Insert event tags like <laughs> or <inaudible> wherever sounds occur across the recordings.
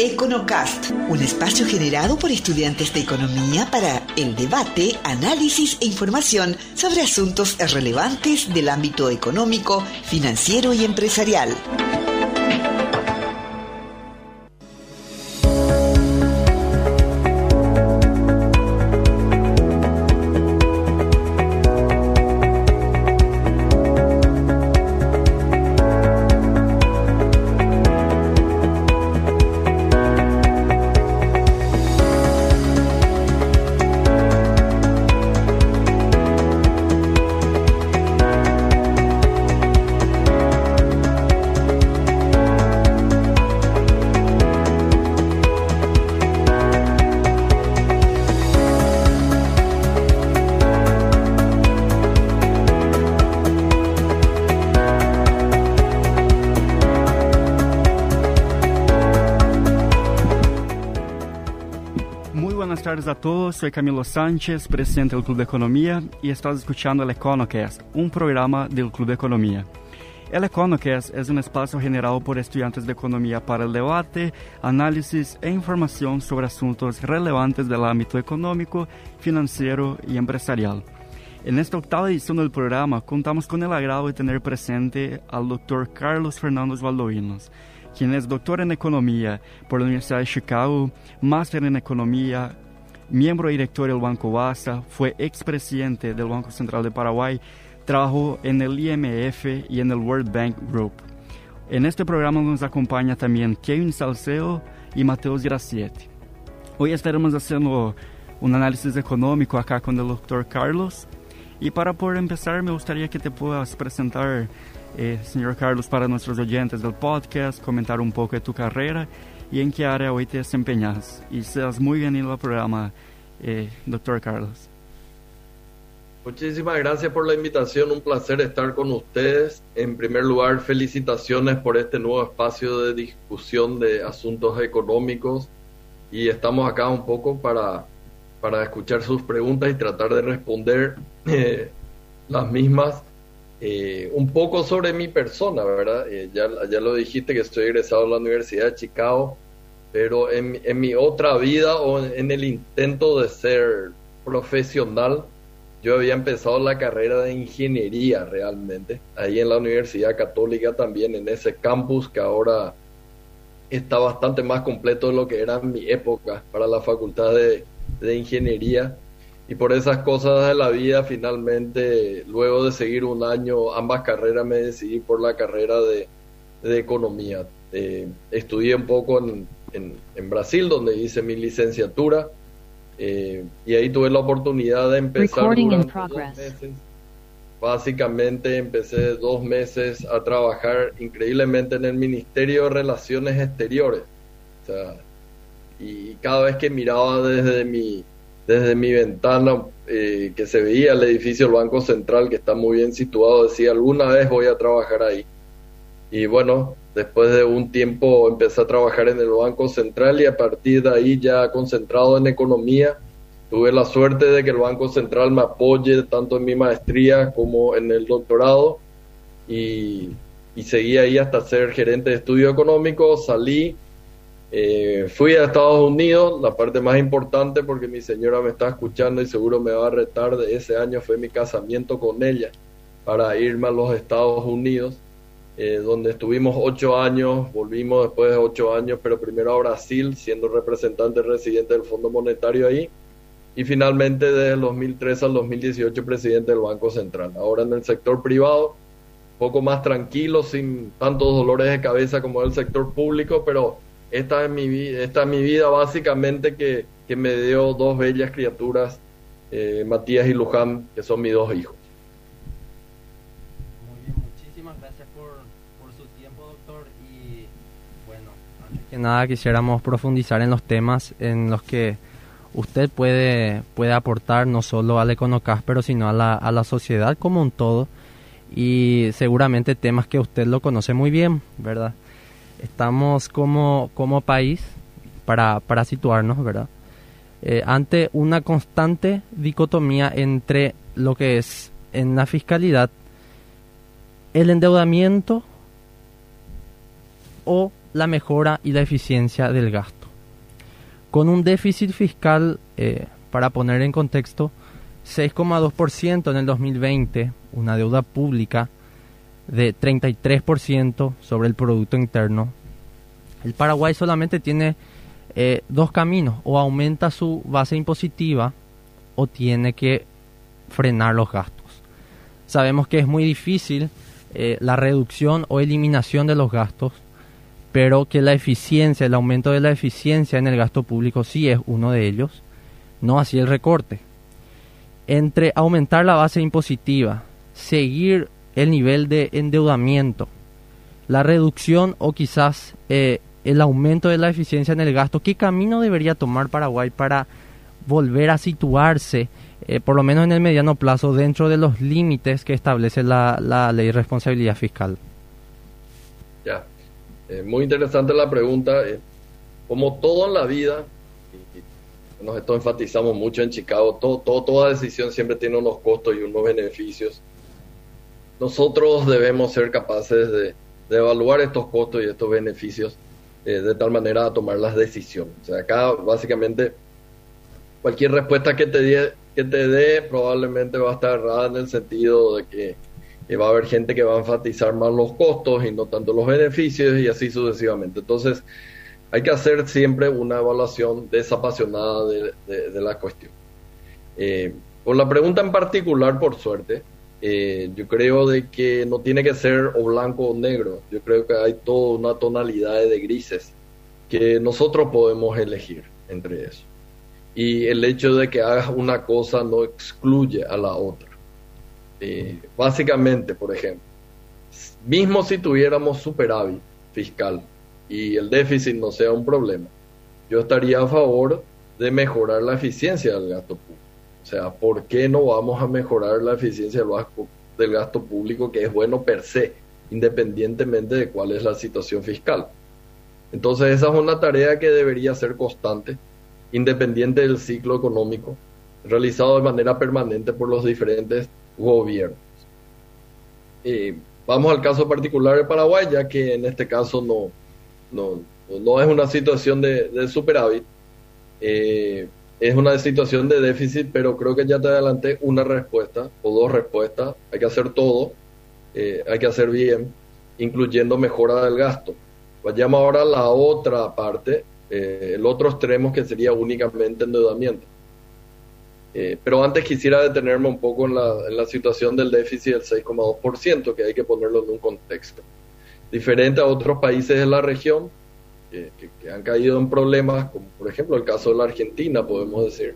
Econocast, un espacio generado por estudiantes de economía para el debate, análisis e información sobre asuntos relevantes del ámbito económico, financiero y empresarial. A todos, soy Camilo Sánchez, presidente del Club de Economía y estás escuchando el EconoCast, un programa del Club de Economía. El EconoCast es un espacio generado por estudiantes de economía para el debate, análisis e información sobre asuntos relevantes del ámbito económico, financiero y empresarial. En esta octava edición del programa contamos con el agrado de tener presente al doctor Carlos Fernando Valdovinos, quien es doctor en economía por la Universidad de Chicago, máster en economía miembro director del Banco BASA, fue expresidente del Banco Central de Paraguay, trabajó en el IMF y en el World Bank Group. En este programa nos acompaña también Kevin Salceo y Mateus Gracietti. Hoy estaremos haciendo un análisis económico acá con el doctor Carlos. Y para poder empezar, me gustaría que te puedas presentar, eh, señor Carlos, para nuestros oyentes del podcast, comentar un poco de tu carrera y en qué área hoy te desempeñas. Y seas muy bienvenido al programa, eh, doctor Carlos. Muchísimas gracias por la invitación, un placer estar con ustedes. En primer lugar, felicitaciones por este nuevo espacio de discusión de asuntos económicos y estamos acá un poco para, para escuchar sus preguntas y tratar de responder eh, las mismas. Eh, un poco sobre mi persona, ¿verdad? Eh, ya, ya lo dijiste que estoy egresado a la Universidad de Chicago, pero en, en mi otra vida o en, el intento de ser profesional, yo había empezado la carrera de ingeniería realmente, ahí en la Universidad Católica también, en ese campus que ahora está bastante más completo de lo que era en mi época para la Facultad de, de Ingeniería y por esas cosas de la vida finalmente luego de seguir un año ambas carreras me decidí por la carrera de, economía. Eh, estudié un poco en, en, Brasil donde hice mi licenciatura. Eh, y ahí tuve la oportunidad de empezar dos meses. básicamente empecé dos meses a trabajar increíblemente en el Ministerio de Relaciones Exteriores. Y cada vez que miraba desde mi desde mi ventana eh, que se veía el edificio del Banco Central que está muy bien situado, decía, alguna vez voy a trabajar ahí. Y bueno, después de un tiempo empecé a trabajar en el Banco Central y a partir de ahí ya concentrado en economía, tuve la suerte de que el Banco Central me apoye tanto en mi maestría como en el doctorado y, y seguí ahí hasta ser gerente de estudio económico, salí eh, fui a Estados Unidos, la parte más importante porque mi señora me está escuchando y seguro me va a retar de ese año fue mi casamiento con ella para irme a los Estados Unidos, eh, donde estuvimos ocho años, volvimos después de ocho años, pero primero a Brasil, siendo representante residente del Fondo Monetario ahí, y finalmente desde el 2003 al 2018 presidente del Banco Central. Ahora en el sector privado, poco más tranquilo, sin tantos dolores de cabeza como el sector público, pero esta es mi, esta es mi vida básicamente que, que me dio dos bellas criaturas, eh, Matías y Luján, que son mis dos hijos. Muy bien, muchísimas gracias por, por su tiempo, doctor. Y bueno, antes que nada quisiéramos profundizar en los temas en los que usted puede, puede aportar no solo al Econocast, pero sino a la, a la sociedad como un todo. Y seguramente temas que usted lo conoce muy bien, ¿verdad? Estamos como, como país, para, para situarnos, ¿verdad? Eh, ante una constante dicotomía entre lo que es en la fiscalidad el endeudamiento o la mejora y la eficiencia del gasto. Con un déficit fiscal, eh, para poner en contexto, 6,2% en el 2020, una deuda pública de 33% sobre el Producto Interno. El Paraguay solamente tiene eh, dos caminos, o aumenta su base impositiva o tiene que frenar los gastos. Sabemos que es muy difícil eh, la reducción o eliminación de los gastos, pero que la eficiencia, el aumento de la eficiencia en el gasto público sí es uno de ellos, no así el recorte. Entre aumentar la base impositiva, seguir el nivel de endeudamiento, la reducción o quizás eh, el aumento de la eficiencia en el gasto, ¿qué camino debería tomar Paraguay para volver a situarse, eh, por lo menos en el mediano plazo, dentro de los límites que establece la, ley de responsabilidad fiscal? Ya, eh, muy interesante la pregunta. como todo en la vida, nos esto enfatizamos mucho en Chicago, todo, todo, toda decisión siempre tiene unos costos y unos beneficios. Nosotros debemos ser capaces de, evaluar estos costos y estos beneficios eh, de tal manera a tomar las decisiones. O sea, acá básicamente cualquier respuesta que te, dé, que te dé probablemente va a estar errada en el sentido de que, va a haber gente que va a enfatizar más los costos y no tanto los beneficios y así sucesivamente. Entonces, hay que hacer siempre una evaluación desapasionada de, de, la cuestión. Eh, por la pregunta en particular, por suerte, eh, yo creo de que no tiene que ser o blanco o negro. Yo creo que hay toda una tonalidad de grises que nosotros podemos elegir entre eso. Y el hecho de que hagas una cosa no excluye a la otra. Eh, básicamente, por ejemplo, mismo si tuviéramos superávit fiscal, y el déficit no sea un problema, yo estaría a favor de mejorar la eficiencia del gasto público. O sea, ¿por qué no vamos a mejorar la eficiencia del gasto, público, que es bueno per se, independientemente de cuál es la situación fiscal? Entonces, esa es una tarea que debería ser constante, independiente del ciclo económico, realizado de manera permanente por los diferentes gobiernos. vamos al caso particular de Paraguay, ya que en este caso no, no, no es una situación de, superávit, eh, es una situación de déficit, pero creo que ya te adelanté una respuesta o dos respuestas. Hay que hacer todo, eh, hay que hacer bien, incluyendo mejora del gasto. Vayamos ahora a la otra parte, eh, el otro extremo que sería únicamente endeudamiento. pero antes quisiera detenerme un poco en la, en la situación del déficit del 6,2%, que hay que ponerlo en un contexto diferente a otros países de la región que, han caído en problemas, como por ejemplo el caso de la Argentina, podemos decir.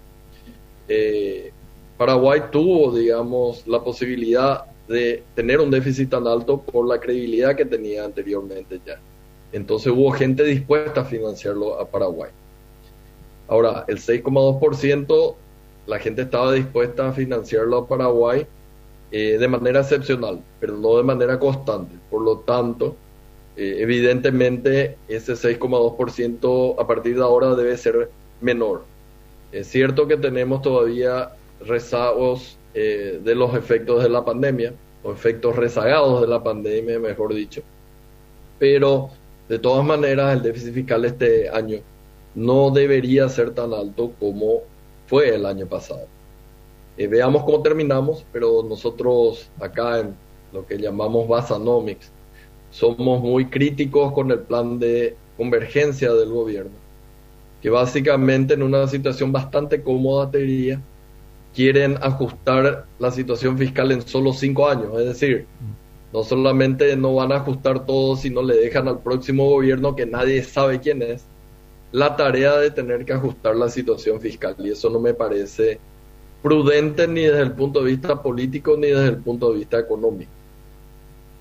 Eh, Paraguay tuvo, digamos, la posibilidad de tener un déficit tan alto por la credibilidad que tenía anteriormente ya. Entonces hubo gente dispuesta a financiarlo a Paraguay. Ahora, el 6,2%, la gente estaba dispuesta a financiarlo a Paraguay eh, de manera excepcional, pero no de manera constante. Por lo tanto, eh, evidentemente ese 6,2% a partir de ahora debe ser menor. Es cierto que tenemos todavía rezagos eh, de los efectos de la pandemia, o efectos rezagados de la pandemia, mejor dicho, pero de todas maneras el déficit fiscal este año no debería ser tan alto como fue el año pasado. Eh, veamos cómo terminamos, pero nosotros acá en lo que llamamos Basanomics somos muy críticos con el plan de convergencia del gobierno, que básicamente en una situación bastante cómoda, te diría, quieren ajustar la situación fiscal en solo cinco años, es decir, no solamente no van a ajustar todo, sino le dejan al próximo gobierno que nadie sabe quién es, la tarea de tener que ajustar la situación fiscal. Y eso no me parece prudente ni desde el punto de vista político ni desde el punto de vista económico.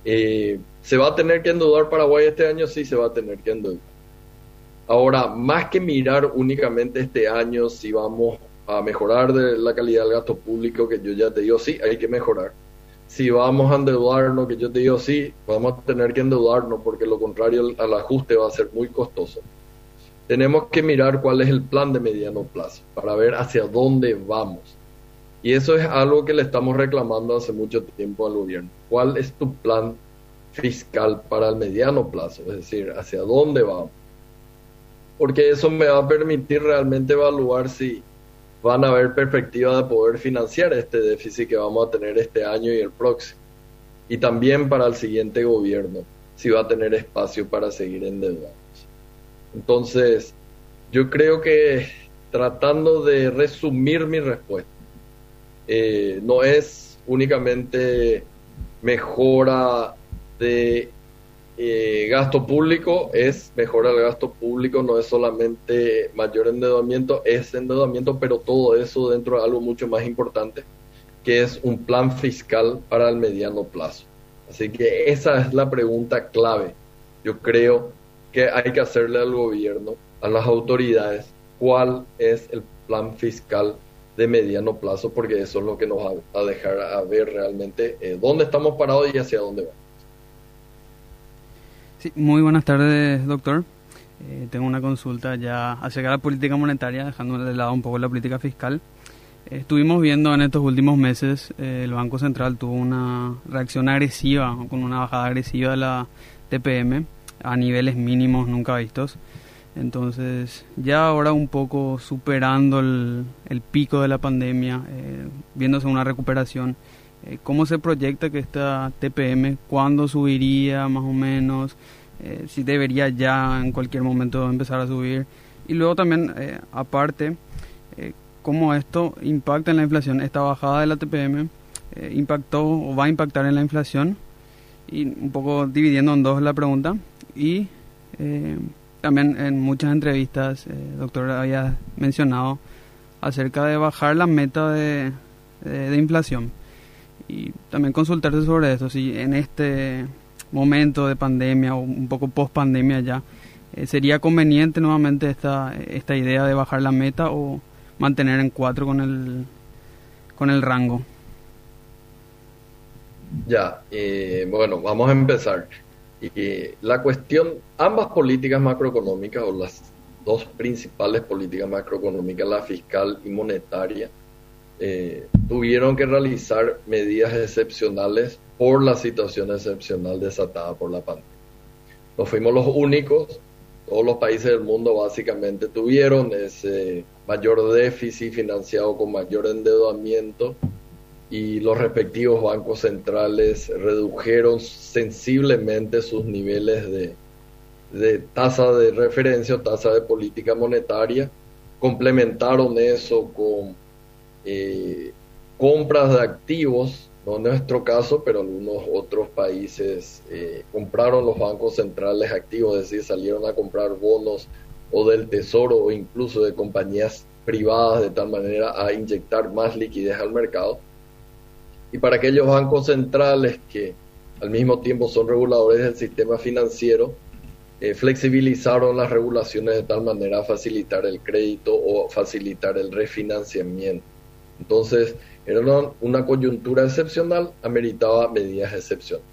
Eh, ¿Se va a tener que endeudar Paraguay este año? Sí, se va a tener que endeudar. Ahora, más que mirar únicamente este año si vamos a mejorar la calidad del gasto público, que yo ya te digo, sí, hay que mejorar. Si vamos a endeudarnos, que yo te digo, sí, vamos a tener que endeudarnos, porque lo contrario al ajuste va a ser muy costoso. Tenemos que mirar cuál es el plan de mediano plazo para ver hacia dónde vamos y eso es algo que le estamos reclamando hace mucho tiempo al gobierno. ¿Cuál es tu plan fiscal para el mediano plazo, es decir, hacia dónde vamos. Porque eso me va a permitir realmente evaluar si van a haber perspectivas de poder financiar este déficit que vamos a tener este año y el próximo. Y también para el siguiente gobierno, si va a tener espacio para seguir endeudados. Entonces, yo creo que tratando de resumir mi respuesta, eh, no es únicamente mejora de eh, gasto público, es mejora el gasto público, no es solamente mayor endeudamiento, es endeudamiento, pero todo eso dentro de algo mucho más importante, que es un plan fiscal para el mediano plazo. Así que esa es la pregunta clave. Yo creo que hay que hacerle al gobierno, a las autoridades, cuál es el plan fiscal de mediano plazo, porque eso es lo que nos va a dejar a ver realmente eh, dónde estamos parados y hacia dónde vamos. Sí, muy buenas tardes, doctor. Eh, tengo una consulta ya acerca de la política monetaria, dejando de lado un poco la política fiscal. estuvimos viendo en estos últimos meses, eh, el Banco Central tuvo una reacción agresiva, con una bajada agresiva de la TPM a niveles mínimos nunca vistos. Entonces, ya ahora un poco superando el, pico de la pandemia, eh, viéndose una recuperación, eh, ¿cómo se proyecta que esta TPM, cuándo subiría más o menos? Eh, si debería ya en cualquier momento empezar a subir. Y luego también, aparte, cómo esto impacta en la inflación. Esta bajada de la TPM impactó o va a impactar en la inflación. Y un poco dividiendo en dos la pregunta. Y también en muchas entrevistas, eh, doctor había mencionado acerca de bajar la meta de, inflación. Y también consultarse sobre eso, si en este momento de pandemia o un poco post pandemia ya, eh, ¿sería conveniente nuevamente esta, esta idea de bajar la meta o mantener en cuatro con el, con el rango? Ya, eh, bueno, vamos a empezar. Y la cuestión, ambas políticas macroeconómicas o las dos principales políticas macroeconómicas, la fiscal y monetaria, eh, tuvieron que realizar medidas excepcionales por la situación excepcional desatada por la pandemia. No fuimos los únicos, todos los países del mundo básicamente tuvieron ese mayor déficit financiado con mayor endeudamiento y los respectivos bancos centrales redujeron sensiblemente sus niveles de, de tasa de referencia o tasa de política monetaria, complementaron eso con eh, compras de activos, no en nuestro caso, pero algunos otros países eh, compraron los bancos centrales activos, es decir, salieron a comprar bonos o del tesoro o incluso de compañías privadas de tal manera a inyectar más liquidez al mercado y para aquellos bancos centrales que al mismo tiempo son reguladores del sistema financiero, eh, flexibilizaron las regulaciones de tal manera a facilitar el crédito o facilitar el refinanciamiento. Entonces, era una, coyuntura excepcional, ameritaba medidas excepcionales.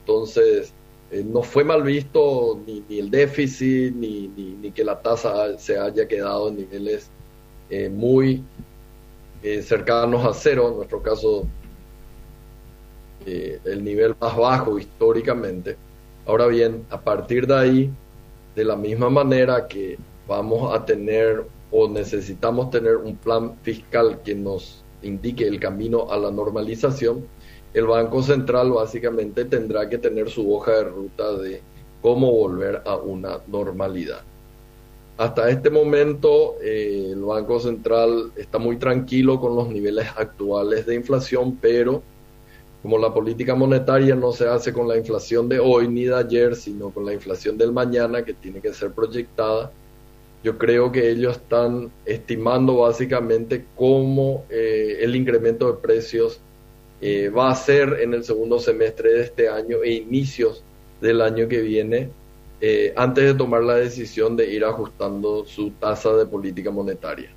Entonces, eh, no fue mal visto ni, el déficit, ni, ni, que la tasa se haya quedado en niveles eh, muy cercanos a cero, en nuestro caso eh, el nivel más bajo históricamente. Ahora bien, a partir de ahí, de la misma manera que vamos a tener o necesitamos tener un plan fiscal que nos indique el camino a la normalización, el Banco Central básicamente tendrá que tener su hoja de ruta de cómo volver a una normalidad. Hasta este momento eh, el Banco Central está muy tranquilo con los niveles actuales de inflación, pero como la política monetaria no se hace con la inflación de hoy ni de ayer, sino con la inflación del mañana que tiene que ser proyectada, yo creo que ellos están estimando básicamente cómo eh, el incremento de precios eh, va a ser en el segundo semestre de este año e inicios del año que viene, eh, antes de tomar la decisión de ir ajustando su tasa de política monetaria.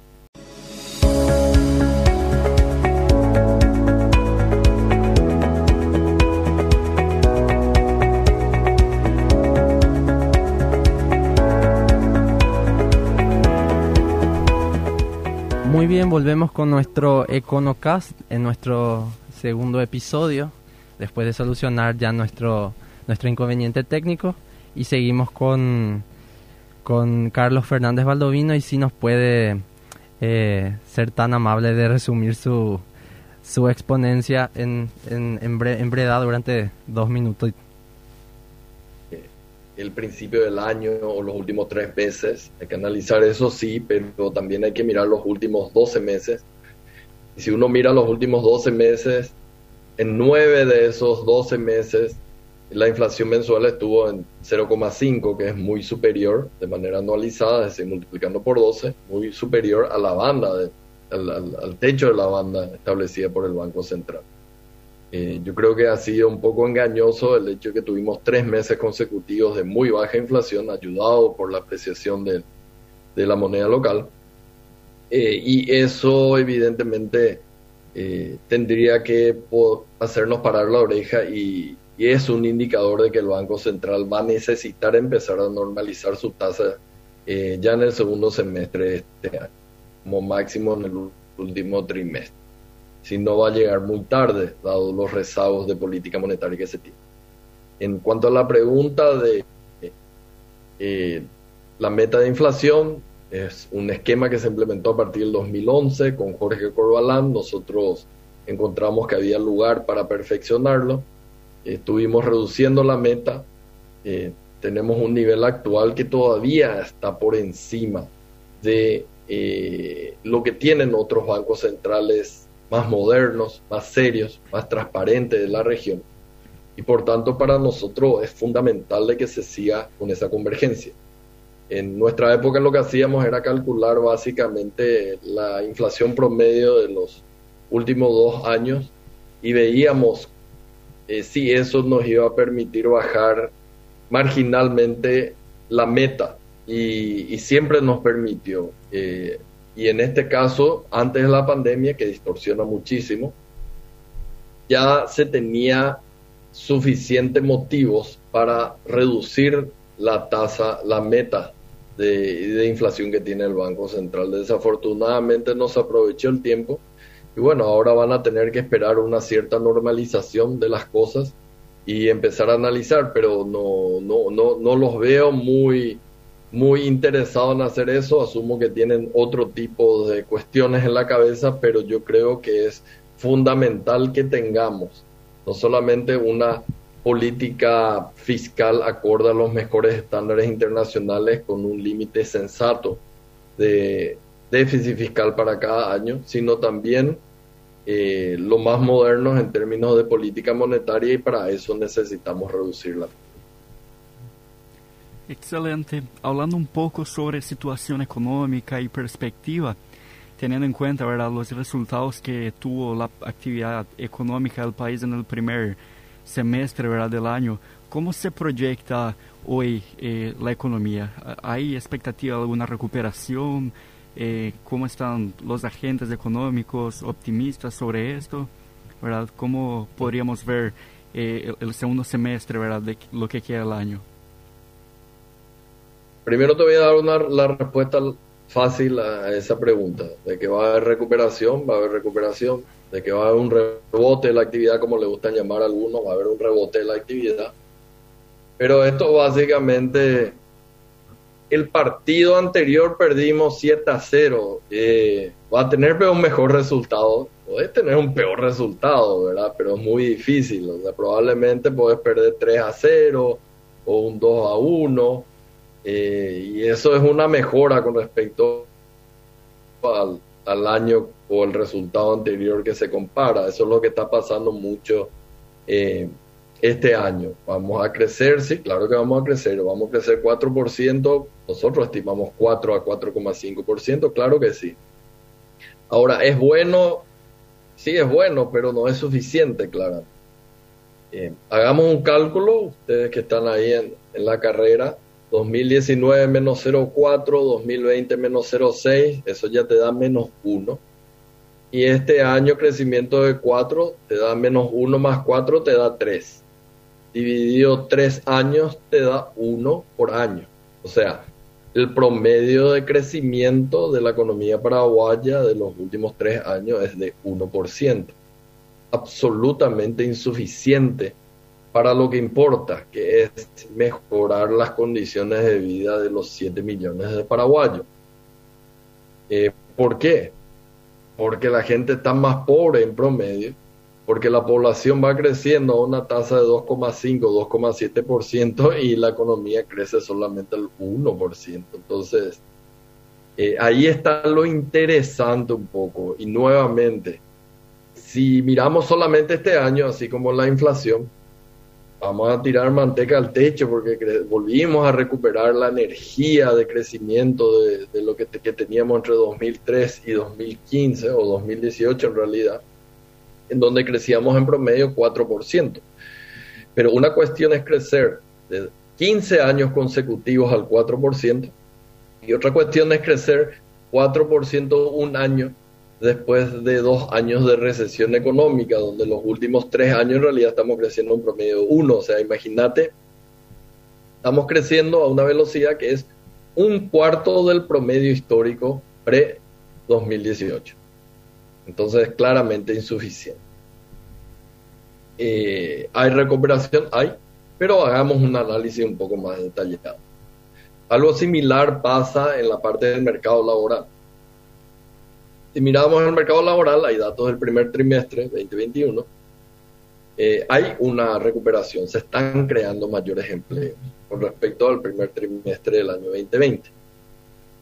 Muy bien, volvemos con nuestro EconoCast en nuestro segundo episodio, después de solucionar ya nuestro nuestro inconveniente técnico y seguimos con, con Carlos Fernández Baldovino y si nos puede eh, ser tan amable de resumir su, su exponencia en, en, en, brevedad durante dos minutos. El principio del año o los últimos tres meses, hay que analizar eso sí, pero también hay que mirar los últimos 12 meses. Y si uno mira los últimos 12 meses, en nueve de esos 12 meses la inflación mensual estuvo en 0,5, que es muy superior de manera anualizada, es decir, multiplicando por 12, muy superior a la banda, al, techo de la banda establecida por el Banco Central. Eh, yo creo que ha sido un poco engañoso el hecho de que tuvimos tres meses consecutivos de muy baja inflación, ayudado por la apreciación de, la moneda local. Eh, y eso evidentemente eh, tendría que hacernos parar la oreja y, es un indicador de que el Banco Central va a necesitar empezar a normalizar su tasa ya en el segundo semestre de este año, como máximo en el último trimestre. Si no va a llegar muy tarde, dado los rezagos de política monetaria que se tiene. En cuanto a la pregunta de eh, la meta de inflación, es un esquema que se implementó a partir del 2011 con Jorge Corbalán. Nosotros encontramos que había lugar para perfeccionarlo. Estuvimos reduciendo la meta. Eh, tenemos un nivel actual que todavía está por encima de eh, lo que tienen otros bancos centrales más modernos, más serios, más transparentes de la región. Y por tanto para nosotros es fundamental de que se siga con esa convergencia. En nuestra época lo que hacíamos era calcular básicamente la inflación promedio de los últimos dos años y veíamos eh, si eso nos iba a permitir bajar marginalmente la meta y, siempre nos permitió. Eh, y en este caso, antes de la pandemia, que distorsiona muchísimo, ya se tenía suficientes motivos para reducir la tasa, la meta de, inflación que tiene el Banco Central. Desafortunadamente no se aprovechó el tiempo y bueno, ahora van a tener que esperar una cierta normalización de las cosas y empezar a analizar, pero no, no, no, no los veo muy, muy interesados en hacer eso. Asumo que tienen otro tipo de cuestiones en la cabeza, pero yo creo que es fundamental que tengamos no solamente una política fiscal acorde a los mejores estándares internacionales con un límite sensato de déficit fiscal para cada año, sino también eh, lo más modernos en términos de política monetaria y para eso necesitamos reducirla. Excelente. Hablando un poco sobre situación económica y perspectiva, teniendo en cuenta ¿verdad? los resultados que tuvo la actividad económica del país en el primer semestre ¿verdad? del año, ¿cómo se proyecta hoy eh, la economía? ¿Hay expectativa de alguna recuperación? Eh, ¿Cómo están los agentes económicos optimistas sobre esto? ¿verdad? ¿Cómo podríamos ver eh, el, segundo semestre ¿verdad? de lo que queda el año? Primero te voy a dar una, la respuesta fácil a esa pregunta, de que va a haber recuperación, va a haber recuperación de que va a haber un rebote de la actividad, como le gustan llamar a algunos, va a haber un rebote de la actividad. Pero esto básicamente, el partido anterior perdimos 7 a 0, eh, va a tener un mejor resultado, puede tener un peor resultado, ¿verdad? Pero es muy difícil, o sea, probablemente puedes perder 3 a 0 o un 2 a 1, eh, y eso es una mejora con respecto al, año o el resultado anterior que se compara. Eso es lo que está pasando mucho eh, este año. Vamos a crecer, sí, claro que vamos a crecer. Vamos a crecer 4%, nosotros estimamos 4 a 4,5%, claro que sí. Ahora, ¿es bueno? Sí, es bueno, pero no es suficiente, claro. Eh, hagamos un cálculo, ustedes que están ahí en la carrera, 2019 menos 0,4, 2020 menos 0,6, eso ya te da menos 1. Y este año crecimiento de 4 te da menos 1 más 4 te da 3. Dividido 3 años te da 1 por año. O sea, el promedio de crecimiento de la economía paraguaya de los últimos 3 años es de 1%. Absolutamente insuficiente para lo que importa, que es mejorar las condiciones de vida de los 7 millones de paraguayos. Eh, ¿Por qué? Porque la gente está más pobre en promedio, porque la población va creciendo a una tasa de 2,5, 2,7% y la economía crece solamente al 1%. Entonces, eh, ahí está lo interesante un poco. Y nuevamente, si miramos solamente este año, así como la inflación, vamos a tirar manteca al techo porque volvimos a recuperar la energía de crecimiento de, lo que, que, teníamos entre 2003 y 2015 o 2018 en realidad, en donde crecíamos en promedio 4%. Pero una cuestión es crecer de 15 años consecutivos al 4% y otra cuestión es crecer 4% un año después de dos años de recesión económica, donde los últimos tres años en realidad estamos creciendo un promedio uno. O sea, imagínate, estamos creciendo a una velocidad que es un cuarto del promedio histórico pre-2018. Entonces, claramente insuficiente. Eh, ¿Hay recuperación? Hay, pero hagamos un análisis un poco más detallado. Algo similar pasa en la parte del mercado laboral. Si miramos el mercado laboral, hay datos del primer trimestre 2021, eh, hay una recuperación, se están creando mayores empleos con respecto al primer trimestre del año 2020.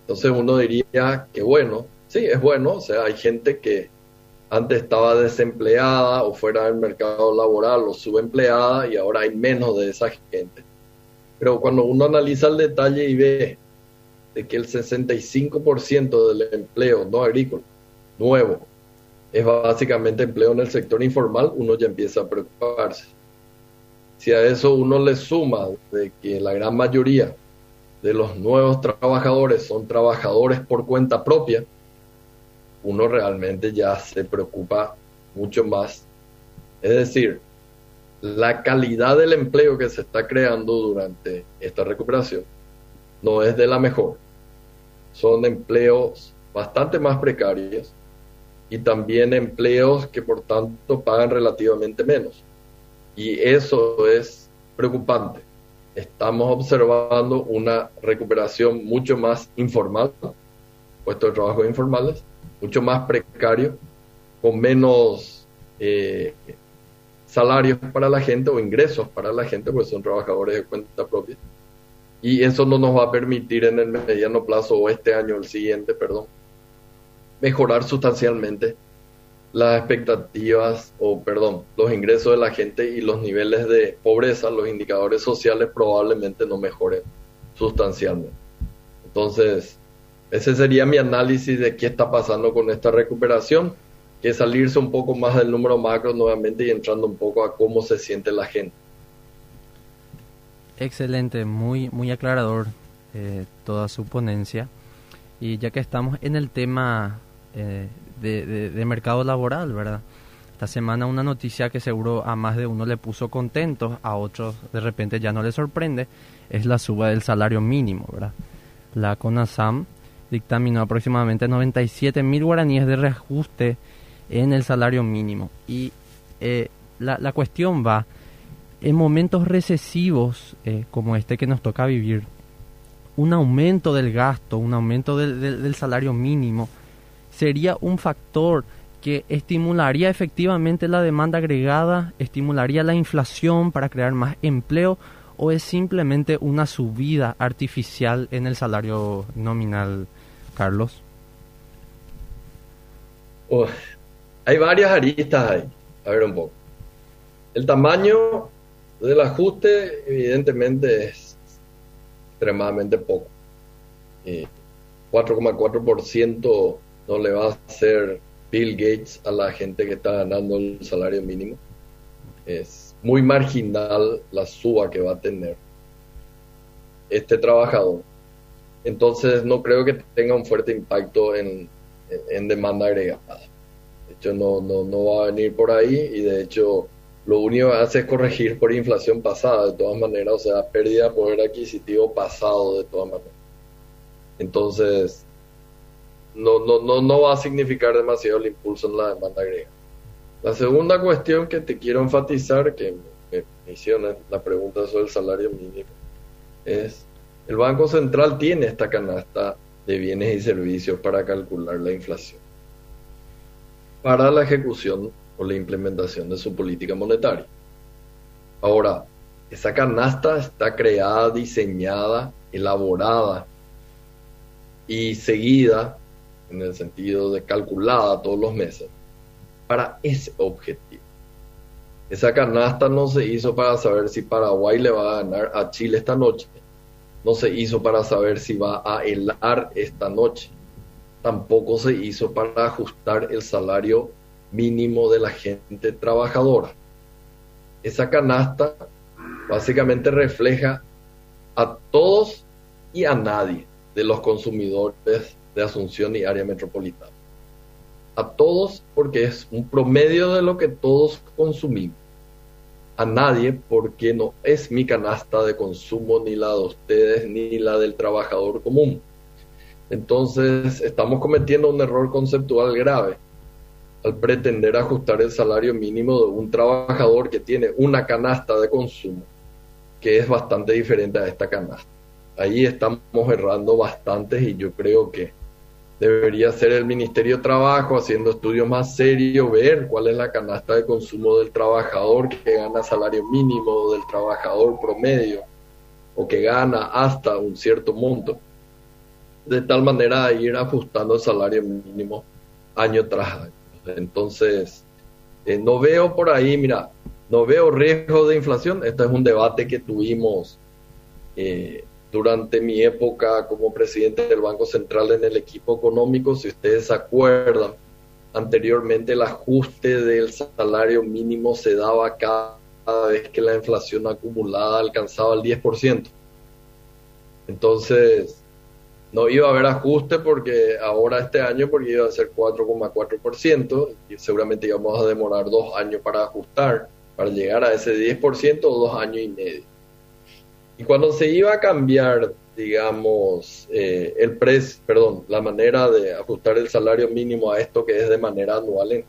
Entonces uno diría que bueno, sí, es bueno, o sea, hay gente que antes estaba desempleada o fuera del mercado laboral o subempleada y ahora hay menos de esa gente. Pero cuando uno analiza el detalle y ve de que el 65% del empleo no agrícola nuevo es básicamente empleo en el sector informal, uno ya empieza a preocuparse. Si a eso uno le suma de que la gran mayoría de los nuevos trabajadores son trabajadores por cuenta propia, uno realmente ya se preocupa mucho más. Es decir, la calidad del empleo que se está creando durante esta recuperación no es de la mejor. Son empleos bastante más precarios y también empleos que por tanto pagan relativamente menos. Y eso es preocupante. Estamos observando una recuperación mucho más informal, puestos de trabajo informales, mucho más precario, con menos eh, salarios para la gente o ingresos para la gente, pues son trabajadores de cuenta propia. Y eso no nos va a permitir en el mediano plazo o este año, el siguiente, perdón, mejorar sustancialmente las expectativas o, perdón, los ingresos de la gente y los niveles de pobreza, los indicadores sociales probablemente no mejoren sustancialmente. Entonces, ese sería mi análisis de qué está pasando con esta recuperación que salirse un poco más del número macro nuevamente y entrando un poco a cómo se siente la gente. Excelente, muy, muy aclarador eh, toda su ponencia. Y ya que estamos en el tema eh, de, mercado laboral, ¿verdad? Esta semana una noticia que seguro a más de uno le puso contento, a otros de repente ya no le sorprende, es la suba del salario mínimo, ¿verdad? La CONASAM dictaminó aproximadamente 97 mil guaraníes de reajuste en el salario mínimo. Y eh, la, la, cuestión va, en momentos recesivos eh, como este que nos toca vivir, un aumento del gasto, un aumento del, salario mínimo, sería un factor que estimularía efectivamente la demanda agregada, estimularía la inflación para crear más empleo o es simplemente una subida artificial en el salario nominal, Carlos? Hay varias aristas ahí. A ver un poco. El tamaño del ajuste evidentemente es extremadamente poco. 4,4% no le va a hacer Bill Gates a la gente que está ganando el salario mínimo. Es muy marginal la suba que va a tener este trabajador. Entonces no creo que tenga un fuerte impacto en, en demanda agregada. De hecho, no, no, no va a venir por ahí y de hecho lo único que hace es corregir por inflación pasada, de todas maneras, o sea, pérdida de poder adquisitivo pasado, de todas maneras. Entonces, no, no, no, no va a significar demasiado el impulso en la demanda griega. La segunda cuestión que te quiero enfatizar, que me, hicieron la pregunta sobre el salario mínimo, es, el Banco Central tiene esta canasta de bienes y servicios para calcular la inflación, para la ejecución o la implementación de su política monetaria. Ahora, esa canasta está creada, diseñada, elaborada y seguida, en el sentido de calculada todos los meses, para ese objetivo. Esa canasta no se hizo para saber si Paraguay le va a ganar a Chile esta noche. No se hizo para saber si va a helar esta noche. Tampoco se hizo para ajustar el salario mínimo de la gente trabajadora. Esa canasta básicamente refleja a todos y a nadie de los consumidores de Asunción y área metropolitana. A todos porque es un promedio de lo que todos consumimos. A nadie porque no es mi canasta de consumo ni la de ustedes ni la del trabajador común. Entonces estamos cometiendo un error conceptual grave al pretender ajustar el salario mínimo de un trabajador que tiene una canasta de consumo que es bastante diferente a esta canasta. Ahí estamos errando bastante y yo creo que debería ser el Ministerio de Trabajo haciendo estudios más serios, ver cuál es la canasta de consumo del trabajador que gana salario mínimo, del trabajador promedio, o que gana hasta un cierto monto, de tal manera de ir ajustando el salario mínimo año tras año. Entonces, eh, no veo por ahí, mira, no veo riesgo de inflación. Este es un debate que tuvimos eh, durante mi época como presidente del Banco Central en el equipo económico. Si ustedes se acuerdan, anteriormente el ajuste del salario mínimo se daba cada vez que la inflación acumulada alcanzaba el 10%. Entonces, no iba a haber ajuste porque ahora este año porque iba a ser 4,4% y seguramente íbamos a demorar dos años para ajustar, para llegar a ese 10% o dos años y medio. Cuando se iba a cambiar, digamos, eh, el precio, perdón, la manera de ajustar el salario mínimo a esto que es de manera anual,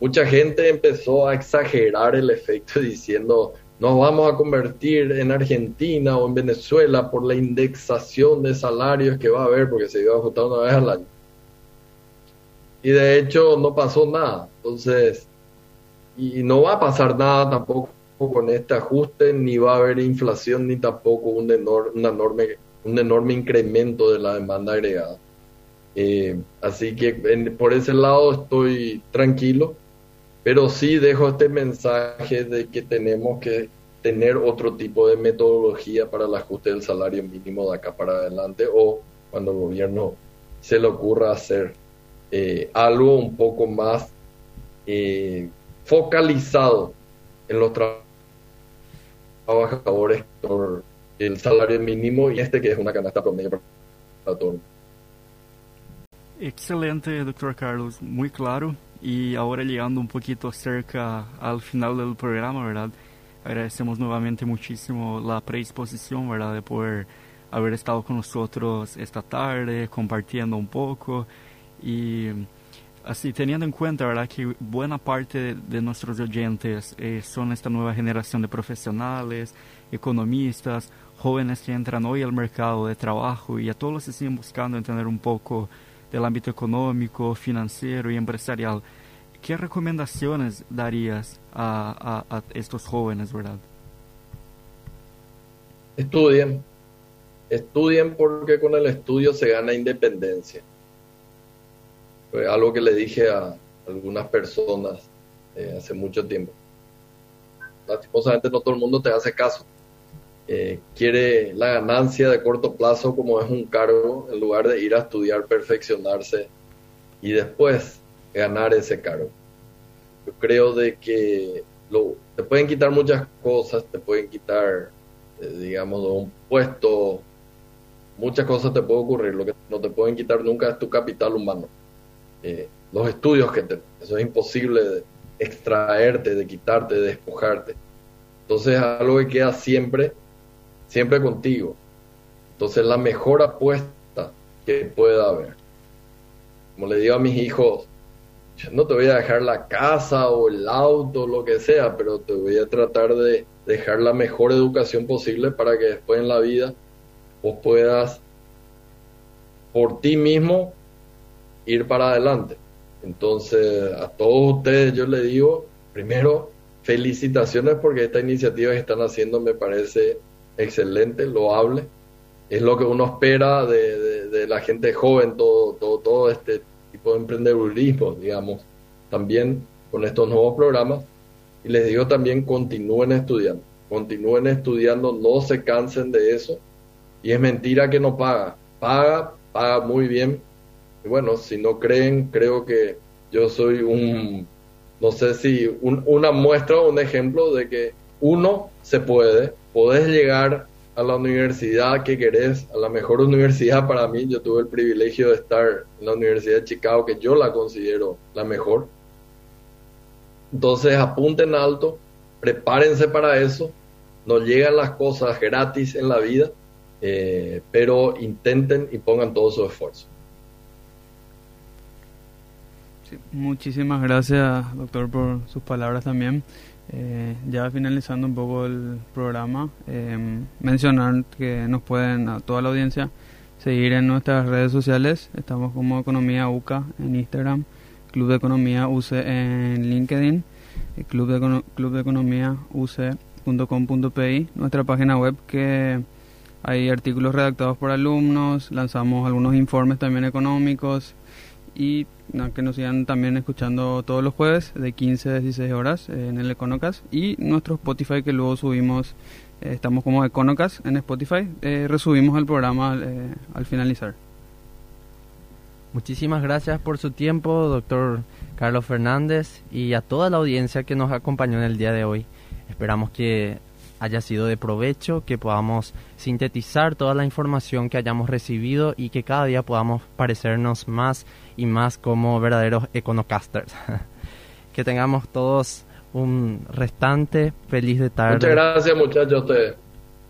mucha gente empezó a exagerar el efecto <laughs> diciendo nos vamos a convertir en Argentina o en Venezuela por la indexación de salarios que va a haber porque se iba a ajustar una vez al año. Y de hecho no pasó nada. Entonces, y no va a pasar nada tampoco con este ajuste, ni va a haber inflación, ni tampoco un enorme, enorme, un enorme incremento de la demanda agregada. Eh, así que por ese lado estoy tranquilo pero sí dejo este mensaje de que tenemos que tener otro tipo de metodología para el ajuste del salario mínimo de acá para adelante o cuando el gobierno se le ocurra hacer eh, algo un poco más eh, focalizado en los trabajadores por el salario mínimo y este que es una canasta promedio para todos. Excelente, doctor Carlos, muy claro. Y ahora llegando un poquito cerca al final del programa, ¿verdad? Agradecemos nuevamente muchísimo la predisposición, ¿verdad? De poder haber estado con nosotros esta tarde, compartiendo un poco y así teniendo en cuenta, ¿verdad? Que buena parte de, nuestros oyentes eh, son esta nueva generación de profesionales, economistas, jóvenes que entran hoy al mercado de trabajo y a todos los que siguen buscando entender un poco del ámbito económico, financiero y empresarial. ¿Qué recomendaciones darías a, a, estos jóvenes, verdad? Estudien, estudien porque con el estudio se gana independencia. Fue algo que le dije a algunas personas eh, hace mucho tiempo. Lastimosamente no todo el mundo te hace caso. Eh, quiere la ganancia de corto plazo como es un cargo, en lugar de ir a estudiar, perfeccionarse y después ganar ese cargo. Yo creo de que lo, te pueden quitar muchas cosas, te pueden quitar, eh, digamos, un puesto, muchas cosas te pueden ocurrir, lo que no te pueden quitar nunca es tu capital humano. Eh, los estudios que te, eso es imposible de extraerte, de quitarte, de despojarte. Entonces algo que queda siempre siempre contigo. Entonces la mejor apuesta que pueda haber. Como le digo a mis hijos, no te voy a dejar la casa o el auto, lo que sea, pero te voy a tratar de dejar la mejor educación posible para que después en la vida vos puedas por ti mismo ir para adelante. Entonces, a todos ustedes yo les digo, primero, felicitaciones porque esta iniciativa que están haciendo me parece excelente, loable. Es lo que uno espera de, de la gente joven, todo, todo, todo este tipo de emprendedurismo, digamos, también con estos nuevos programas. Y les digo también, continúen estudiando, continúen estudiando, no se cansen de eso. Y es mentira que no paga, paga, paga muy bien. Bueno, si no creen, creo que yo soy un, no sé si una muestra o un ejemplo de que uno se puede, podés llegar a la universidad que querés, a la mejor universidad para mí. Yo tuve el privilegio de estar en la Universidad de Chicago, que yo la considero la mejor. Entonces apunten alto, prepárense para eso. No llegan las cosas gratis en la vida, eh, pero intenten y pongan todo su esfuerzo. Muchísimas gracias, doctor, por sus palabras también. Eh, ya finalizando un poco el programa, eh, mencionar que nos pueden, a toda la audiencia, seguir en nuestras redes sociales. Estamos como Economía UCA en Instagram, Club de Economía UC en LinkedIn, Club de, Club de Economía UC.com.pi, nuestra página web que hay artículos redactados por alumnos, lanzamos algunos informes también económicos y que nos sigan también escuchando todos los jueves de 15 a 16 horas en el Econocast y nuestro Spotify que luego subimos, eh, estamos como Econocast en Spotify, eh, resubimos el programa eh, al finalizar. Muchísimas gracias por su tiempo, doctor Carlos Fernández, y a toda la audiencia que nos acompañó en el día de hoy. Esperamos que haya sido de provecho, que podamos sintetizar toda la información que hayamos recibido y que cada día podamos parecernos más y más como verdaderos econocasters. <laughs> que tengamos todos un restante feliz de tarde. Muchas gracias muchachos a ustedes.